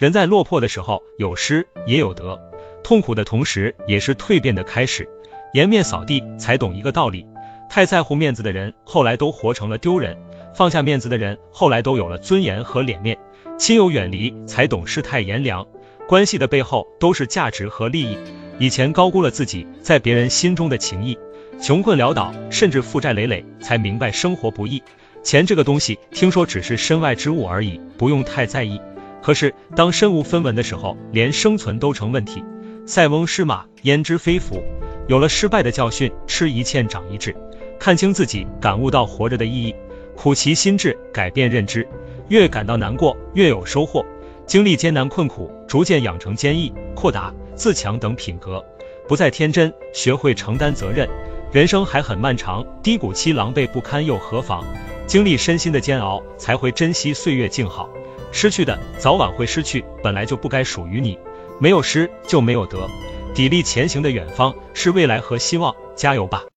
人在落魄的时候有失也有得，痛苦的同时也是蜕变的开始。颜面扫地才懂一个道理，太在乎面子的人，后来都活成了丢人；放下面子的人，后来都有了尊严和脸面。亲友远离才懂世态炎凉，关系的背后都是价值和利益。以前高估了自己在别人心中的情谊，穷困潦倒甚至负债累累，才明白生活不易。钱这个东西，听说只是身外之物而已，不用太在意。可是当身无分文的时候，连生存都成问题。塞翁失马，焉知非福？有了失败的教训，吃一堑长一智，看清自己，感悟到活着的意义，苦其心志，改变认知，越感到难过，越有收获。经历艰难困苦，逐渐养成坚毅、豁达、自强等品格，不再天真，学会承担责任。人生还很漫长，低谷期狼狈不堪又何妨？经历身心的煎熬，才会珍惜岁月静好。失去的早晚会失去，本来就不该属于你。没有失就没有得，砥砺前行的远方是未来和希望，加油吧！